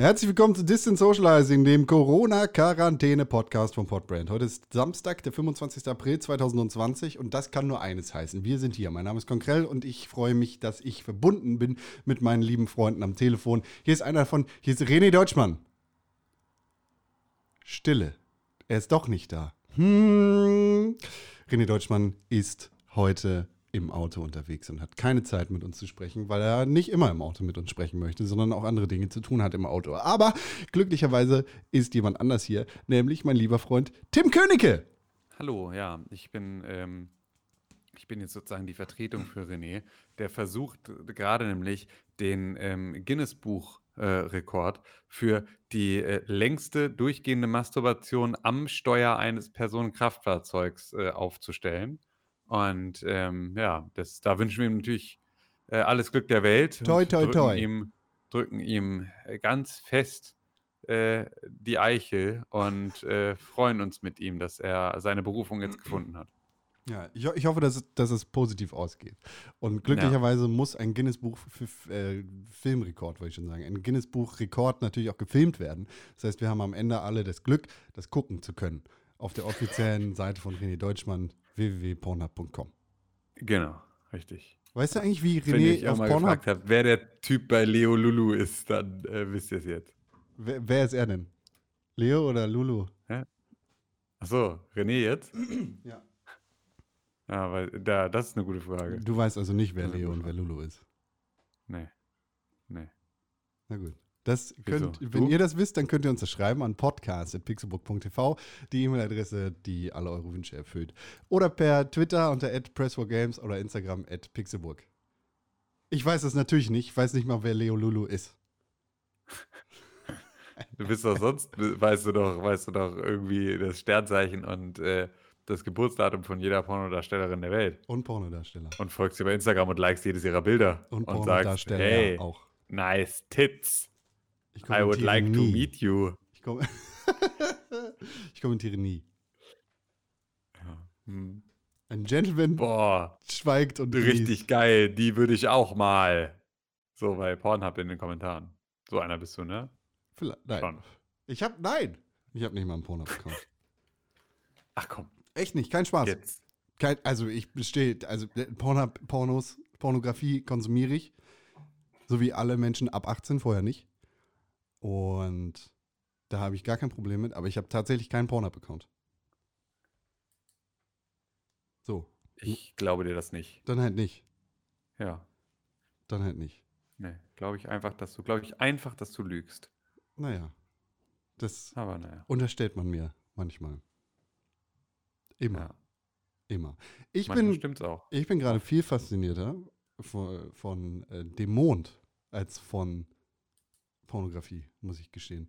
Herzlich willkommen zu Distant Socializing, dem Corona-Quarantäne-Podcast von Podbrand. Heute ist Samstag, der 25. April 2020 und das kann nur eines heißen. Wir sind hier. Mein Name ist Konkrell und ich freue mich, dass ich verbunden bin mit meinen lieben Freunden am Telefon. Hier ist einer von, hier ist René Deutschmann. Stille. Er ist doch nicht da. Hm. René Deutschmann ist heute im Auto unterwegs und hat keine Zeit mit uns zu sprechen, weil er nicht immer im Auto mit uns sprechen möchte, sondern auch andere Dinge zu tun hat im Auto. Aber glücklicherweise ist jemand anders hier, nämlich mein lieber Freund Tim Königke. Hallo, ja, ich bin, ähm, ich bin jetzt sozusagen die Vertretung für René, der versucht gerade nämlich den ähm, Guinness-Buch-Rekord äh, für die äh, längste durchgehende Masturbation am Steuer eines Personenkraftfahrzeugs äh, aufzustellen. Und ähm, ja, das, da wünschen wir ihm natürlich äh, alles Glück der Welt. Toi, toi, drücken toi. Ihm, drücken ihm äh, ganz fest äh, die Eichel und äh, freuen uns mit ihm, dass er seine Berufung jetzt gefunden hat. Ja, ich, ich hoffe, dass, es- dass es positiv ausgeht. Und glücklicherweise muss ein Guinness-Buch äh, Filmrekord, wollte ich schon sagen, ein Guinness-Buch-Rekord natürlich auch gefilmt werden. Das heißt, wir haben am Ende alle das Glück, das gucken zu können. Auf der offiziellen Seite von René Deutschmann, www.pornhub.com. Genau, richtig. Weißt du eigentlich, wie René auf Pornhub, gefragt habt, wer der Typ bei Leo Lulu ist, dann äh, wisst ihr es jetzt. wer, wer ist er denn? Leo oder Lulu? Achso, René jetzt? Ja. Ja, weil da, das ist eine gute Frage. Du weißt also nicht, wer Ja, Leo und wer Lulu ist. Nee. Nee. Na gut. Das Wieso? könnt, wenn Du? ihr das wisst, dann könnt ihr uns das schreiben an podcast.pixelbook.tv, die E-Mail-Adresse, die alle eure Wünsche erfüllt. Oder per Twitter unter @press4games oder Instagram @pixelburg. Ich weiß es natürlich nicht, ich weiß nicht mal, wer Leo Lulu ist. Du bist doch sonst, weißt du doch, weißt du doch irgendwie das Sternzeichen und äh, das Geburtsdatum von jeder Pornodarstellerin der Welt. Und Pornodarsteller. Und folgst ihr bei Instagram und likest jedes ihrer Bilder. Und, sagst, Pornodarsteller hey, auch. nice tits. Ich I would like to nie. meet you. Ich, kom ich kommentiere nie. Hm. Ein Gentleman Boah, schweigt und richtig liest. geil. Die würde ich auch mal. So bei Pornhub in den Kommentaren. So einer bist du, ne? Vielleicht, nein. Schon. Ich hab, nein. Ich habe nicht mal einen Porno-Account. Ach komm, Echt nicht, kein Spaß. jetzt. Kein, also ich bestehe, also äh, Porno, Pornos, Pornografie konsumiere ich, so wie alle Menschen ab 18, vorher nicht. Und da habe ich gar kein Problem mit, aber ich habe tatsächlich keinen Pornhub-Account. So, Ich glaube dir das nicht. dann halt nicht. Ja. Dann halt nicht. Nee, glaube ich einfach, dass du, glaube ich einfach, dass du lügst. Naja, das Aber naja. unterstellt man mir manchmal. Immer, Ja. immer. Ich Manchmal bin, stimmt's auch. ich bin gerade viel faszinierter von, von äh, dem Mond als von Pornografie, muss ich gestehen.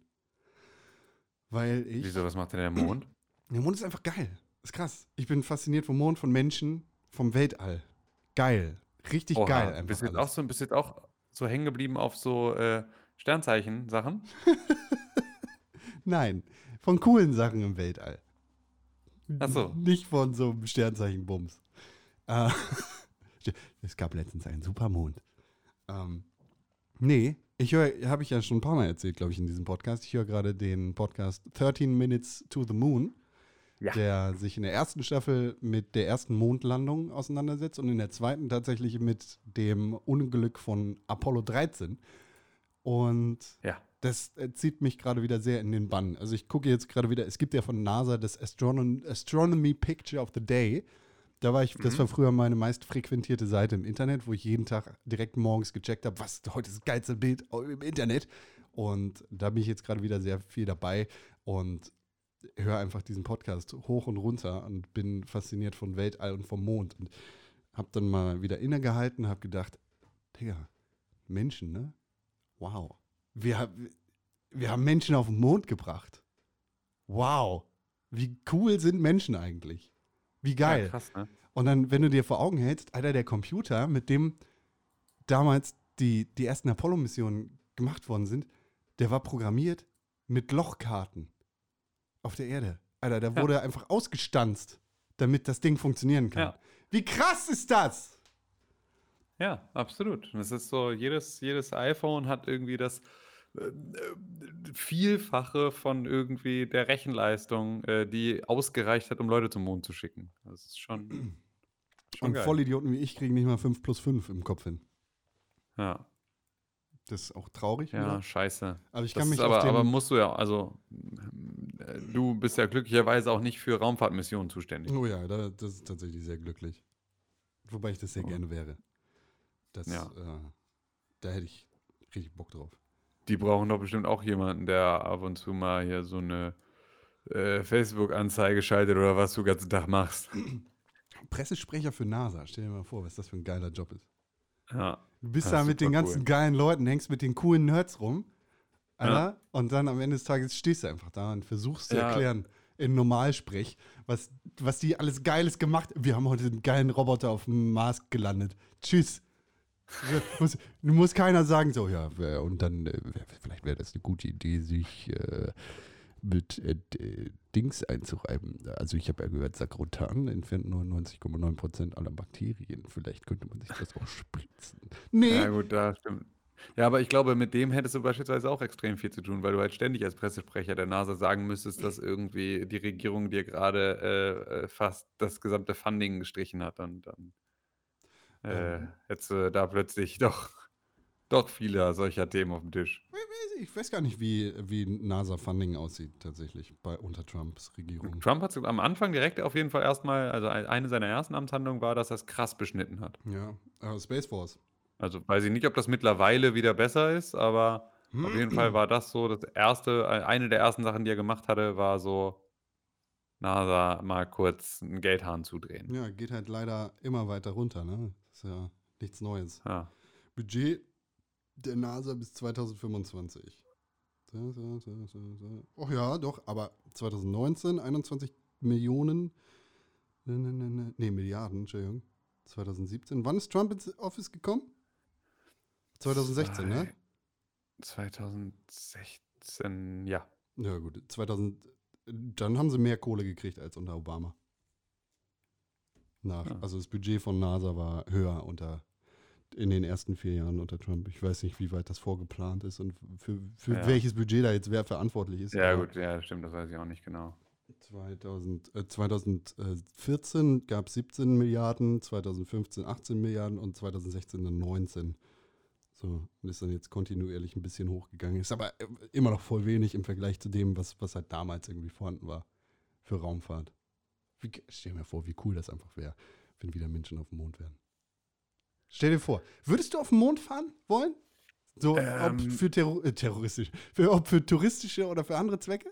Weil ich. Wieso, was macht denn der Mond? Der Mond ist einfach geil. Ist krass. Ich bin fasziniert vom Mond, von Menschen, vom Weltall. Geil. Richtig Oha, geil einfach. Bist du jetzt auch so, bist jetzt auch so hängen geblieben auf so äh, Sternzeichen-Sachen? Nein, von coolen Sachen im Weltall. Ach so. Nicht von so einem Sternzeichen-Bums. Äh, es gab letztens einen Supermond. Ähm, nee, ich höre, habe ich ja schon ein paar Mal erzählt, glaube ich, in diesem Podcast. Ich höre gerade den Podcast 13 Minutes to the Moon, Ja. der sich in der ersten Staffel mit der ersten Mondlandung auseinandersetzt und in der zweiten tatsächlich mit dem Unglück von Apollo 13. Und Ja. das zieht mich gerade wieder sehr in den Bann. Also ich gucke jetzt gerade wieder, es gibt ja von NASA das Astronom Astronomy Picture of the Day. Da war ich, das Mhm. war früher meine meist frequentierte Seite im Internet, wo ich jeden Tag direkt morgens gecheckt habe, was heute ist das geilste Bild im Internet. Und da bin ich jetzt gerade wieder sehr viel dabei und höre einfach diesen Podcast hoch und runter und bin fasziniert von Weltall und vom Mond. Und habe dann mal wieder innegehalten, habe gedacht, Digga, Menschen, ne? Wow. Wir, wir haben Menschen auf den Mond gebracht. Wow. Wie cool sind Menschen eigentlich? Wie geil. Ja, krass, ne? Und dann, wenn du dir vor Augen hältst, Alter, der Computer, mit dem damals die, die ersten Apollo-Missionen gemacht worden sind, der war programmiert mit Lochkarten auf der Erde. Alter, da Ja. wurde einfach ausgestanzt, damit das Ding funktionieren kann. Ja. Wie krass ist das? Ja, absolut. Es ist so, jedes, jedes iPhone hat irgendwie das Vielfache von irgendwie der Rechenleistung, äh, die ausgereicht hat, um Leute zum Mond zu schicken. Das ist schon schon Und geil. Vollidioten wie ich kriegen nicht mal 5 plus 5 im Kopf hin. Ja, Das ist auch traurig. ja, wieder. scheiße. Aber ich Das kann mich aber aber musst du ja also, äh, du bist ja glücklicherweise auch nicht für Raumfahrtmissionen zuständig. Oh ja, da, das ist tatsächlich sehr glücklich. Wobei ich das sehr Oh. gerne wäre. Das, Ja. äh, da hätte ich richtig Bock drauf. Die brauchen doch bestimmt auch jemanden, der ab und zu mal hier so eine, äh, Facebook-Anzeige schaltet oder was du den ganzen Tag machst. Pressesprecher für NASA, stell dir mal vor, was das für ein geiler Job ist. Ja. Du bist Ja, da mit den ganzen cool. geilen Leuten, hängst mit den coolen Nerds rum. Ja. Alter, Und dann am Ende des Tages stehst du einfach da und versuchst zu Ja. erklären in Normalsprech, was, was die alles Geiles gemacht Wir haben heute einen geilen Roboter auf dem Mars gelandet. Tschüss. Du musst keiner sagen, so, ja, und dann, äh, vielleicht wäre das eine gute Idee, sich äh, mit äh, d- Dings einzureiben. Also ich habe ja gehört, Sakrotan entfernt 99,9% aller Bakterien. Vielleicht könnte man sich das auch spritzen. Nee, Ja gut, da stimmt. Ja, aber ich glaube, mit dem hättest du beispielsweise auch extrem viel zu tun, weil du halt ständig als Pressesprecher der NASA sagen müsstest, dass irgendwie die Regierung dir gerade äh, äh, fast das gesamte Funding gestrichen hat und dann äh, Ähm. hättest du da plötzlich doch, doch viele solcher Themen auf dem Tisch. Ich weiß gar nicht, wie, wie NASA-Funding aussieht tatsächlich bei unter Trumps Regierung. Trump hat am Anfang direkt auf jeden Fall erstmal, also ein- eine seiner ersten Amtshandlungen war, dass er es krass beschnitten hat. Ja, äh, Space Force. Also weiß ich nicht, ob das mittlerweile wieder besser ist, aber auf jeden Fall war das so das erste, äh, eine der ersten Sachen, die er gemacht hatte, war so NASA mal kurz einen Geldhahn zudrehen. Ja, geht halt leider immer weiter runter, ne? Ist ja nichts Neues. Ja. Budget der NASA bis 2025. So, so, so, so, so. Oh ja, doch, aber 2019 21 Millionen, ne, ne, ne, ne, Milliarden, Entschuldigung. 2017. Wann ist Trump ins Office gekommen? 2016, ne? 2016, ja. Ja, gut. 2000, dann haben sie mehr Kohle gekriegt als unter Obama. Nach, Ja. Also das Budget von NASA war höher unter in den ersten vier Jahren unter Trump. Ich weiß nicht, wie weit das vorgeplant ist und für, für Ja. welches Budget da jetzt wer verantwortlich ist. Ja, gut, ja, stimmt, das weiß ich auch nicht genau. 2000, äh, 2014 gab es 17 Milliarden, 2015 18 Milliarden und 2016 dann 19. So, und ist dann jetzt kontinuierlich ein bisschen hochgegangen. Ist aber äh, immer noch voll wenig im Vergleich zu dem, was, was halt damals irgendwie vorhanden war für Raumfahrt. Wie, stell dir mal vor, wie cool das einfach wäre, wenn wieder Menschen auf dem Mond wären. Stell dir vor, würdest du auf den Mond fahren wollen? So, Ähm. ob für Terror äh, terroristisch, für, ob für touristische oder für andere Zwecke?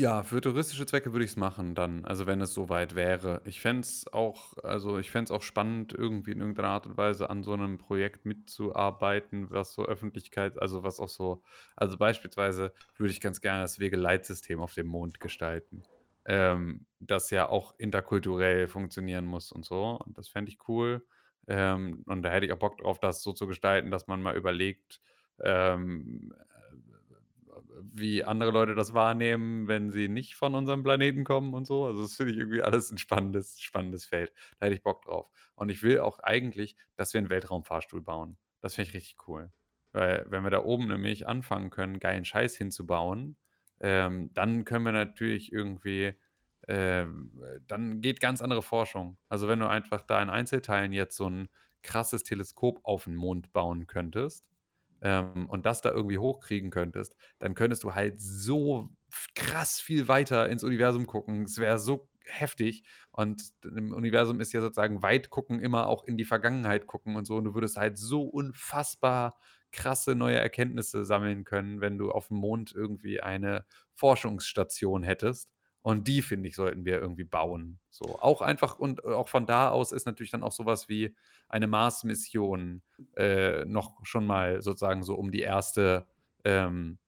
Ja, für touristische Zwecke würde ich es machen dann, also wenn es soweit wäre. Ich fände es auch, also ich fände auch spannend, irgendwie in irgendeiner Art und Weise an so einem Projekt mitzuarbeiten, was so Öffentlichkeit, also was auch so, also beispielsweise würde ich ganz gerne das Wegeleitsystem auf dem Mond gestalten, ähm, das ja auch interkulturell funktionieren muss und so. Und das fände ich cool. Ähm, und da hätte ich auch Bock drauf, das so zu gestalten, dass man mal überlegt, ähm, wie andere Leute das wahrnehmen, wenn sie nicht von unserem Planeten kommen und so. Also das finde ich irgendwie alles ein spannendes, spannendes Feld. Da hätte ich Bock drauf. Und ich will auch eigentlich, dass wir einen Weltraumfahrstuhl bauen. Das finde ich richtig cool. Weil wenn wir da oben nämlich anfangen können, geilen Scheiß hinzubauen, ähm, dann können wir natürlich irgendwie, ähm, dann geht ganz andere Forschung. Also wenn du einfach da in Einzelteilen jetzt so ein krasses Teleskop auf den Mond bauen könntest ähm, und das da irgendwie hochkriegen könntest, dann könntest du halt so krass viel weiter ins Universum gucken. Es wäre so heftig. Und im Universum ist ja sozusagen weit gucken immer auch in die Vergangenheit gucken und so. Und du würdest halt so unfassbar krasse neue Erkenntnisse sammeln können, wenn du auf dem Mond irgendwie eine Forschungsstation hättest. Und die, finde ich, sollten wir irgendwie bauen. So, auch einfach und auch von da aus ist natürlich dann auch sowas wie eine Mars-Mission äh, noch schon mal sozusagen so um die erste, ähm,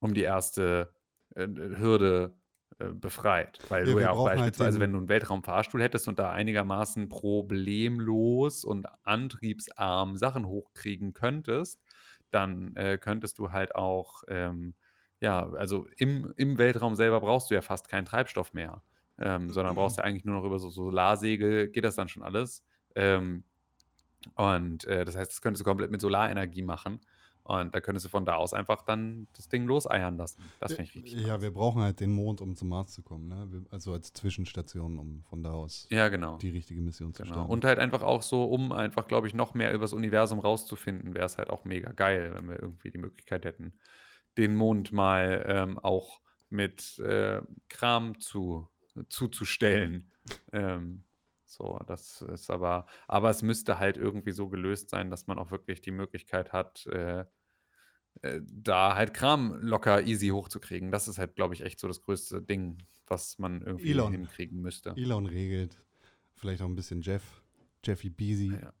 um die erste äh, Hürde äh, befreit. Weil Ja, du ja auch halt beispielsweise, den- wenn du einen Weltraumfahrstuhl hättest und da einigermaßen problemlos und antriebsarm Sachen hochkriegen könntest, dann äh, könntest du halt auch, ähm, ja, also im, im Weltraum selber brauchst du ja fast keinen Treibstoff mehr, ähm, sondern brauchst ja eigentlich nur noch über so Solarsegel, geht das dann schon alles. Ähm, und äh, das heißt, das könntest du komplett mit Solarenergie machen. Und da könntest du von da aus einfach dann das Ding loseiern lassen. Das finde ich richtig. Ja, wir brauchen halt den Mond, um zum Mars zu kommen, ne? Also als Zwischenstation, um von da aus Ja, genau. die richtige Mission zu Genau. starten. Und halt einfach auch so, um einfach, glaube ich, noch mehr über das Universum rauszufinden, wäre es halt auch mega geil, wenn wir irgendwie die Möglichkeit hätten, den Mond mal ähm, auch mit äh, Kram zu, zuzustellen. ähm, so, das ist aber, aber es müsste halt irgendwie so gelöst sein, dass man auch wirklich die Möglichkeit hat, äh, äh, da halt Kram locker easy hochzukriegen. Das ist halt, glaube ich, echt so das größte Ding, was man irgendwie Elon. hinkriegen müsste. Elon regelt. Vielleicht auch ein bisschen Jeff. Jeffy Beasy. Ja.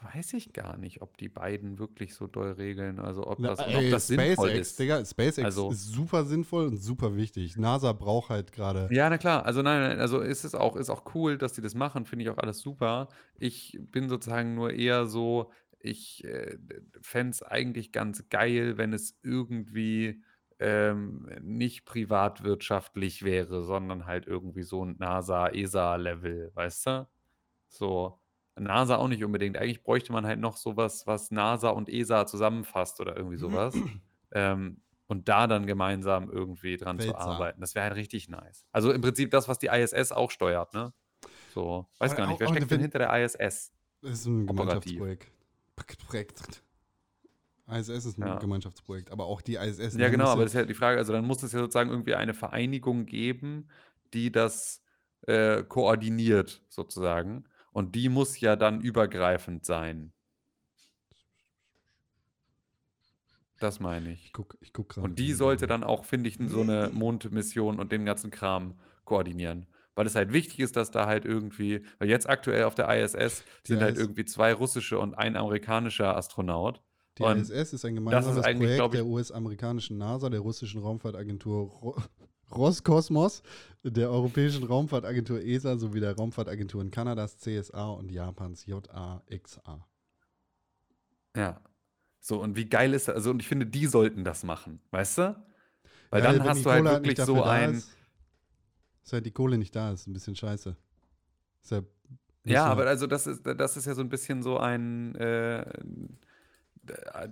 Weiß ich gar nicht, ob die beiden wirklich so doll regeln. Also ob Na, das, und ey, ob das sinnvoll SpaceX, ist. Digga, SpaceX Also- ist super sinnvoll und super wichtig. NASA braucht halt gerade. Ja, na klar. Also nein, nein, also ist es auch, ist auch cool, dass die das machen, finde ich auch alles super. Ich bin sozusagen nur eher so, ich äh, fände es eigentlich ganz geil, wenn es irgendwie ähm, nicht privatwirtschaftlich wäre, sondern halt irgendwie so ein NASA-ESA-Level, weißt du? So, NASA auch nicht unbedingt. Eigentlich bräuchte man halt noch sowas, was NASA und ESA zusammenfasst oder irgendwie sowas. ähm, und da dann gemeinsam irgendwie dran zu Weltsar. arbeiten. Das wäre halt richtig nice. Also im Prinzip das, was die ISS auch steuert, ne? So, weiß Aber gar nicht, wer steckt denn hinter der ISS? Das ist ein. Gemeinschaftsprojekt. Projekt. ISS ist ein Ja. Gemeinschaftsprojekt, aber auch die ISS. Ja, genau, aber das ist ja die Frage, also dann muss es ja sozusagen irgendwie eine Vereinigung geben, die das äh, koordiniert, sozusagen. Und die muss ja dann übergreifend sein. Das meine ich. Ich guck, ich guck gerade. Und die sollte dann auch, finde ich, so eine Mondmission und den ganzen Kram koordinieren. Weil es halt wichtig ist, dass da halt irgendwie, weil jetzt aktuell auf der ISS sind halt IS irgendwie zwei russische und ein amerikanischer Astronaut. Die ISS ist ein gemeinsames eigentlich, Projekt ich- der US-amerikanischen NASA, der russischen Raumfahrtagentur Roskosmos, der europäischen Raumfahrtagentur ESA sowie der Raumfahrtagenturen Kanadas CSA und Japans JAXA. Ja. So, und wie geil ist das? Also, und ich finde, die sollten das machen, weißt du? Weil Ja, dann hast du halt Kohle wirklich so ein. Ist, ist halt die Kohle nicht da, ist ein bisschen scheiße. Ist ja, Ja, aber also das ist, das ist ja so ein bisschen so ein, äh,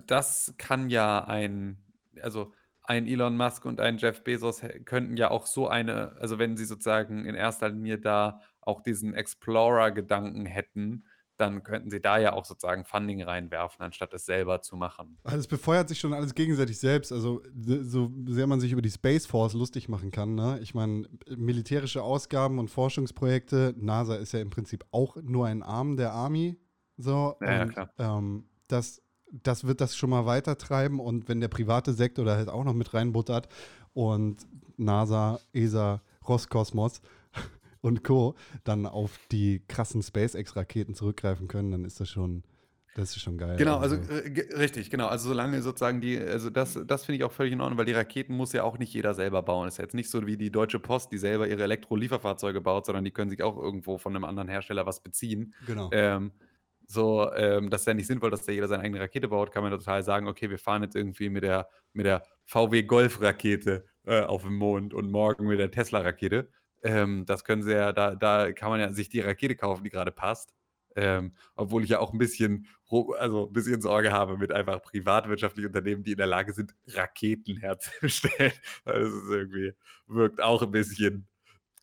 das kann ja ein, also ein Elon Musk und ein Jeff Bezos könnten ja auch so eine, also wenn sie sozusagen in erster Linie da auch diesen Explorer-Gedanken hätten, dann könnten sie da ja auch sozusagen Funding reinwerfen, anstatt es selber zu machen. Also es befeuert sich schon alles gegenseitig selbst. Also so- sehr man sich über die Space Force lustig machen kann. Ne? Ich meine, militärische Ausgaben und Forschungsprojekte, NASA ist ja im Prinzip auch nur ein Arm der Army. So, Ja, ja, und, klar. Ähm, das, das wird das schon mal weitertreiben. Und wenn der private Sektor da halt auch noch mit reinbuttert und NASA, ESA, Roskosmos und Co. dann auf die krassen SpaceX-Raketen zurückgreifen können, dann ist das schon, das ist schon geil. Genau, also äh, ge- richtig, genau. Also solange sozusagen die, also das, das finde ich auch völlig in Ordnung, weil die Raketen muss ja auch nicht jeder selber bauen. ist ja jetzt nicht so wie die Deutsche Post, die selber ihre Elektrolieferfahrzeuge baut, sondern die können sich auch irgendwo von einem anderen Hersteller was beziehen. genau. Ähm, so, ähm, das ist ja nicht sinnvoll, dass da jeder seine eigene Rakete baut, kann man total sagen, okay, wir fahren jetzt irgendwie mit der, mit der VW Golf-Rakete äh, auf den Mond und morgen mit der Tesla-Rakete. Ähm, das können sie ja, da, da kann man ja sich die Rakete kaufen, die gerade passt. Ähm, obwohl ich ja auch ein bisschen, also ein bisschen Sorge habe mit einfach privatwirtschaftlichen Unternehmen, die in der Lage sind, Raketen herzustellen. Das ist irgendwie, wirkt auch ein bisschen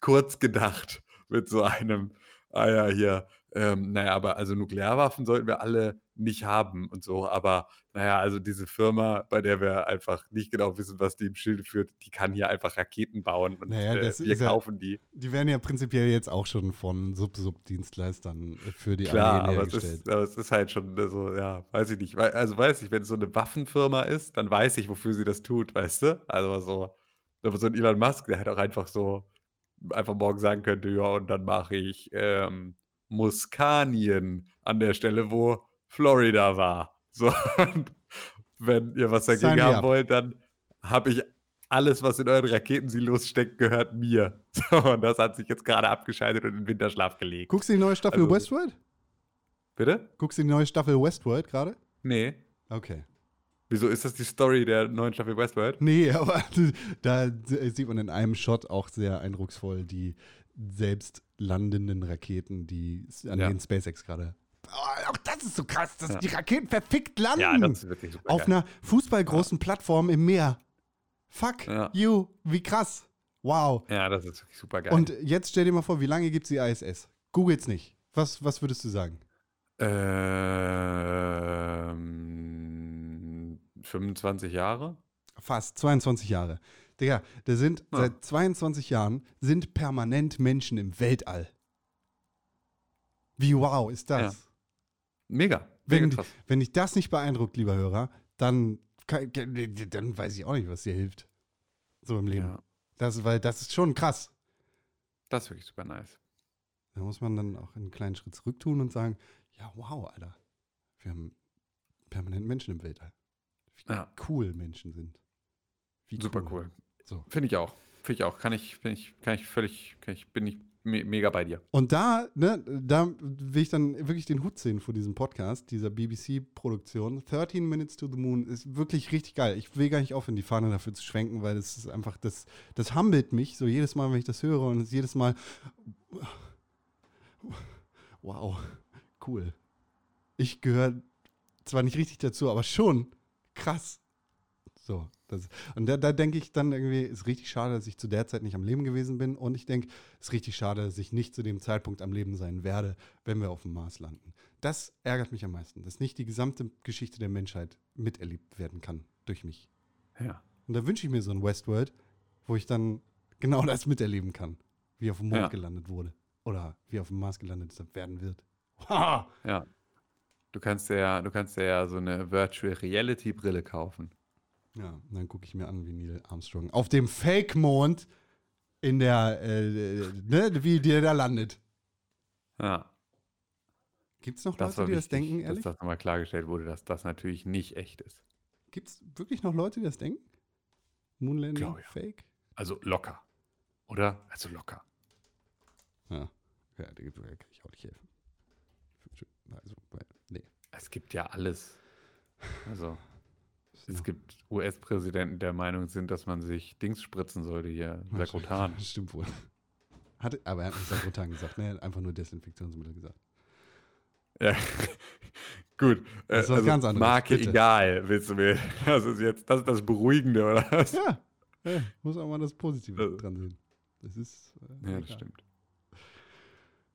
kurz gedacht mit so einem, ah ja, hier, ähm, naja, aber also Nuklearwaffen sollten wir alle nicht haben und so, aber naja, also diese Firma, bei der wir einfach nicht genau wissen, was die im Schilde führt, die kann hier einfach Raketen bauen und Naja, äh, wir ist ja- kaufen die. Die werden ja prinzipiell jetzt auch schon von Sub-Sub-Dienstleistern für die Klar, Armee aber es, hergestellt. ist, aber es ist halt schon äh, so, ja, weiß ich nicht. Also weiß ich, wenn es so eine Waffenfirma ist, dann weiß ich, wofür sie das tut, weißt du? Also so, aber so ein Elon Musk, der halt auch einfach so einfach morgen sagen könnte, ja, und dann mache ich ähm, Muskanien an der Stelle, wo Florida war. So, wenn ihr was dagegen haben wollt, dann habe ich alles, was in euren Raketensilos steckt, gehört mir. So, und das hat sich jetzt gerade abgeschaltet und in den Winterschlaf gelegt. Guckst du die neue Staffel Also- Westworld? Bitte? Guckst du die neue Staffel Westworld gerade? Nee. Okay. Wieso ist das die Story der neuen Staffel Westworld? Nee, aber da sieht man in einem Shot auch sehr eindrucksvoll die selbst landenden Raketen, die an Ja. denen SpaceX gerade Oh, auch das ist so krass, dass Ja. die Raketen verfickt landen. Ja, das ist wirklich super. auf geil. einer fußballgroßen Plattform im Meer. Fuck Ja. you, wie krass. Wow. Ja, das ist wirklich super geil. Und jetzt stell dir mal vor, wie lange gibt es die ISS? Googles nicht. Was, was würdest du sagen? ähm, 25 Jahre? Fast 22 Jahre. Digga, da sind Ja. seit 22 Jahren sind permanent Menschen im Weltall. Wie wow ist das? Mega. Wenn, krass. wenn dich das nicht beeindruckt, lieber Hörer, dann, dann weiß ich auch nicht, was dir hilft. So im Leben. Ja, Das, weil das ist schon krass. das ist wirklich super nice. Da muss man dann auch einen kleinen Schritt zurück tun und sagen, ja, wow, Alter. Wir haben permanent Menschen im Weltall. Wie Ja. cool Menschen sind. Wie Super cool. So. Finde ich auch. Finde ich auch. Kann ich, bin ich, kann ich völlig, kann ich, bin ich me mega bei dir. Und da, ne, da will ich dann wirklich den Hut sehen vor diesem Podcast, dieser BBC-Produktion. 13 Minutes to the Moon ist wirklich richtig geil. Ich will gar nicht aufhören, die Fahne dafür zu schwenken, weil das ist einfach, das, das humbelt mich so jedes Mal, wenn ich das höre und es ist jedes Mal, wow, cool. Ich gehöre zwar nicht richtig dazu, aber schon krass. So, das, und da, da denke ich dann irgendwie, ist richtig schade, dass ich zu der Zeit nicht am Leben gewesen bin. Und ich denke, es ist richtig schade, dass ich nicht zu dem Zeitpunkt am Leben sein werde, wenn wir auf dem Mars landen. Das ärgert mich am meisten, dass nicht die gesamte Geschichte der Menschheit miterlebt werden kann durch mich. Ja. Und da wünsche ich mir so ein Westworld, wo ich dann genau das miterleben kann, wie auf dem Mond Ja. gelandet wurde. Oder wie auf dem Mars gelandet werden wird. Ha! Ja. Du kannst ja, du kannst ja so eine Virtual Reality Brille kaufen. Ja, dann gucke ich mir an, wie Neil Armstrong auf dem Fake-Mond in der, äh, äh, ne, wie der da landet. Ja. Gibt es noch Das Leute, die das wichtig, denken, dass ehrlich? das nochmal klargestellt wurde, dass das natürlich nicht echt ist. Gibt es wirklich noch Leute, die das denken? Moonlanding, Glaub ja. Fake? Also locker. Oder? Also locker. Ja, ja da kann ich auch nicht helfen. Also, nee. Es gibt ja alles. Also, Das es gibt US-Präsidenten, der Meinung sind, dass man sich Dings spritzen sollte hier. Sakrotan. Stimmt wohl. Hat, aber er hat nicht Sakrotan gesagt, ne? Er hat einfach nur Desinfektionsmittel gesagt. Ja. Gut. Äh, Das ist was ganz anderes, Marke bitte. egal, willst du mir. Das ist jetzt, das ist das Beruhigende, oder was? Ja, ja muss auch mal das Positive Also- dran sehen. Das ist. äh, Ja, das egal. stimmt.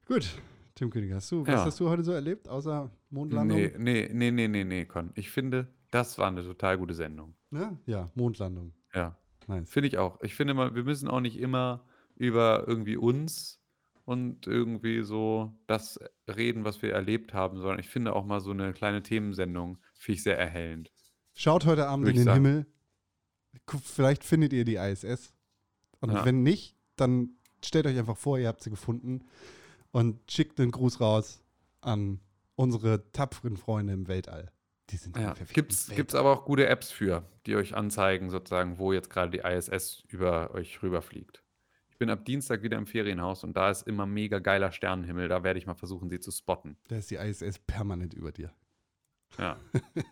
Gut, Tim König, hast du, was Ja. hast du heute so erlebt, außer Mondlandung? Nee, nee, nee, nee, nee, nee, Con. Ich finde, das war eine total gute Sendung. Ne? Ja, Mondlandung. Ja. Nice. Finde ich auch. Ich finde mal, wir müssen auch nicht immer über irgendwie uns und irgendwie so das reden, was wir erlebt haben, sondern ich finde auch mal so eine kleine Themensendung, finde ich sehr erhellend. Schaut heute Abend Würde in den sagen. Himmel. Vielleicht findet ihr die ISS. Und Ja. wenn nicht, dann stellt euch einfach vor, ihr habt sie gefunden und schickt einen Gruß raus an unsere tapferen Freunde im Weltall. Die sind Ja. Gibt's, Weltall. gibt's aber auch gute Apps für, die euch anzeigen, sozusagen, wo jetzt gerade die ISS über euch rüberfliegt. Ich bin ab Dienstag wieder im Ferienhaus und da ist immer mega geiler Sternenhimmel. Da werde ich mal versuchen, sie zu spotten. Da ist die ISS permanent über dir. Ja.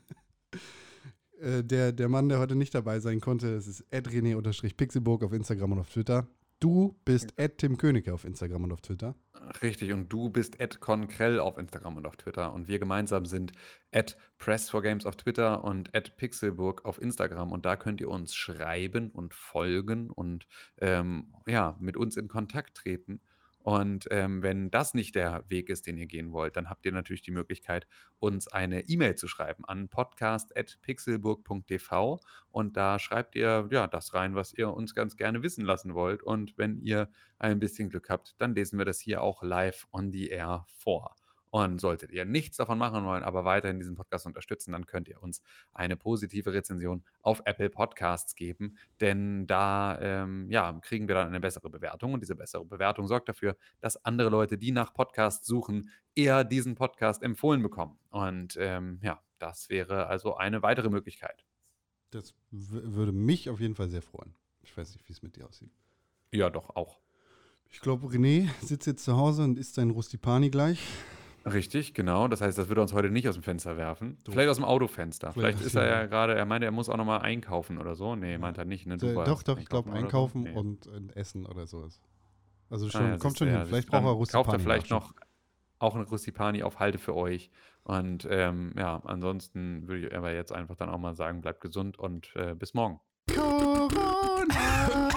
Äh, der, der Mann, der heute nicht dabei sein konnte, das ist rené-pixelburg auf Instagram und auf Twitter. Du bist Tim Königke auf Instagram und auf Twitter. Richtig, und du bist Conkrell auf Instagram und auf Twitter. Und wir gemeinsam sind at Press4Games auf Twitter und Pixelburg auf Instagram. Und da könnt ihr uns schreiben und folgen und ähm, ja, mit uns in Kontakt treten. Und ähm, wenn das nicht der Weg ist, den ihr gehen wollt, dann habt ihr natürlich die Möglichkeit, uns eine E-Mail zu schreiben an podcast.pixelburg.tv. Und da schreibt ihr ja das rein, was ihr uns ganz gerne wissen lassen wollt. Und wenn ihr ein bisschen Glück habt, dann lesen wir das hier auch live on the air vor. Und solltet ihr nichts davon machen wollen, aber weiterhin diesen Podcast unterstützen, dann könnt ihr uns eine positive Rezension auf Apple Podcasts geben, denn da ähm, ja, kriegen wir dann eine bessere Bewertung und diese bessere Bewertung sorgt dafür, dass andere Leute, die nach Podcasts suchen, eher diesen Podcast empfohlen bekommen. Und ähm, ja, das wäre also eine weitere Möglichkeit. Das würde mich auf jeden Fall sehr freuen. Ich weiß nicht, wie es mit dir aussieht. Ja, doch, auch. Ich glaube, René sitzt jetzt zu Hause und isst sein Rustipani gleich. Richtig, genau. Das heißt, das würde uns heute nicht aus dem Fenster werfen. Doof. Vielleicht aus dem Autofenster. Vielleicht Vielleicht, ist er dem- ja gerade, er meinte, er muss auch nochmal einkaufen oder so. Nee, meint er nicht. Ne? Äh, doch, doch, ich glaube so? einkaufen Nee. und essen oder sowas. Also Ah schon, ja, kommt schon du, hin. ja, Vielleicht braucht er Rustipani. Kauft er vielleicht noch, auch ein Russipani auf Halte für euch. Und ähm, ja, ansonsten würde ich aber jetzt einfach dann auch mal sagen, bleibt gesund und äh, bis morgen. Corona.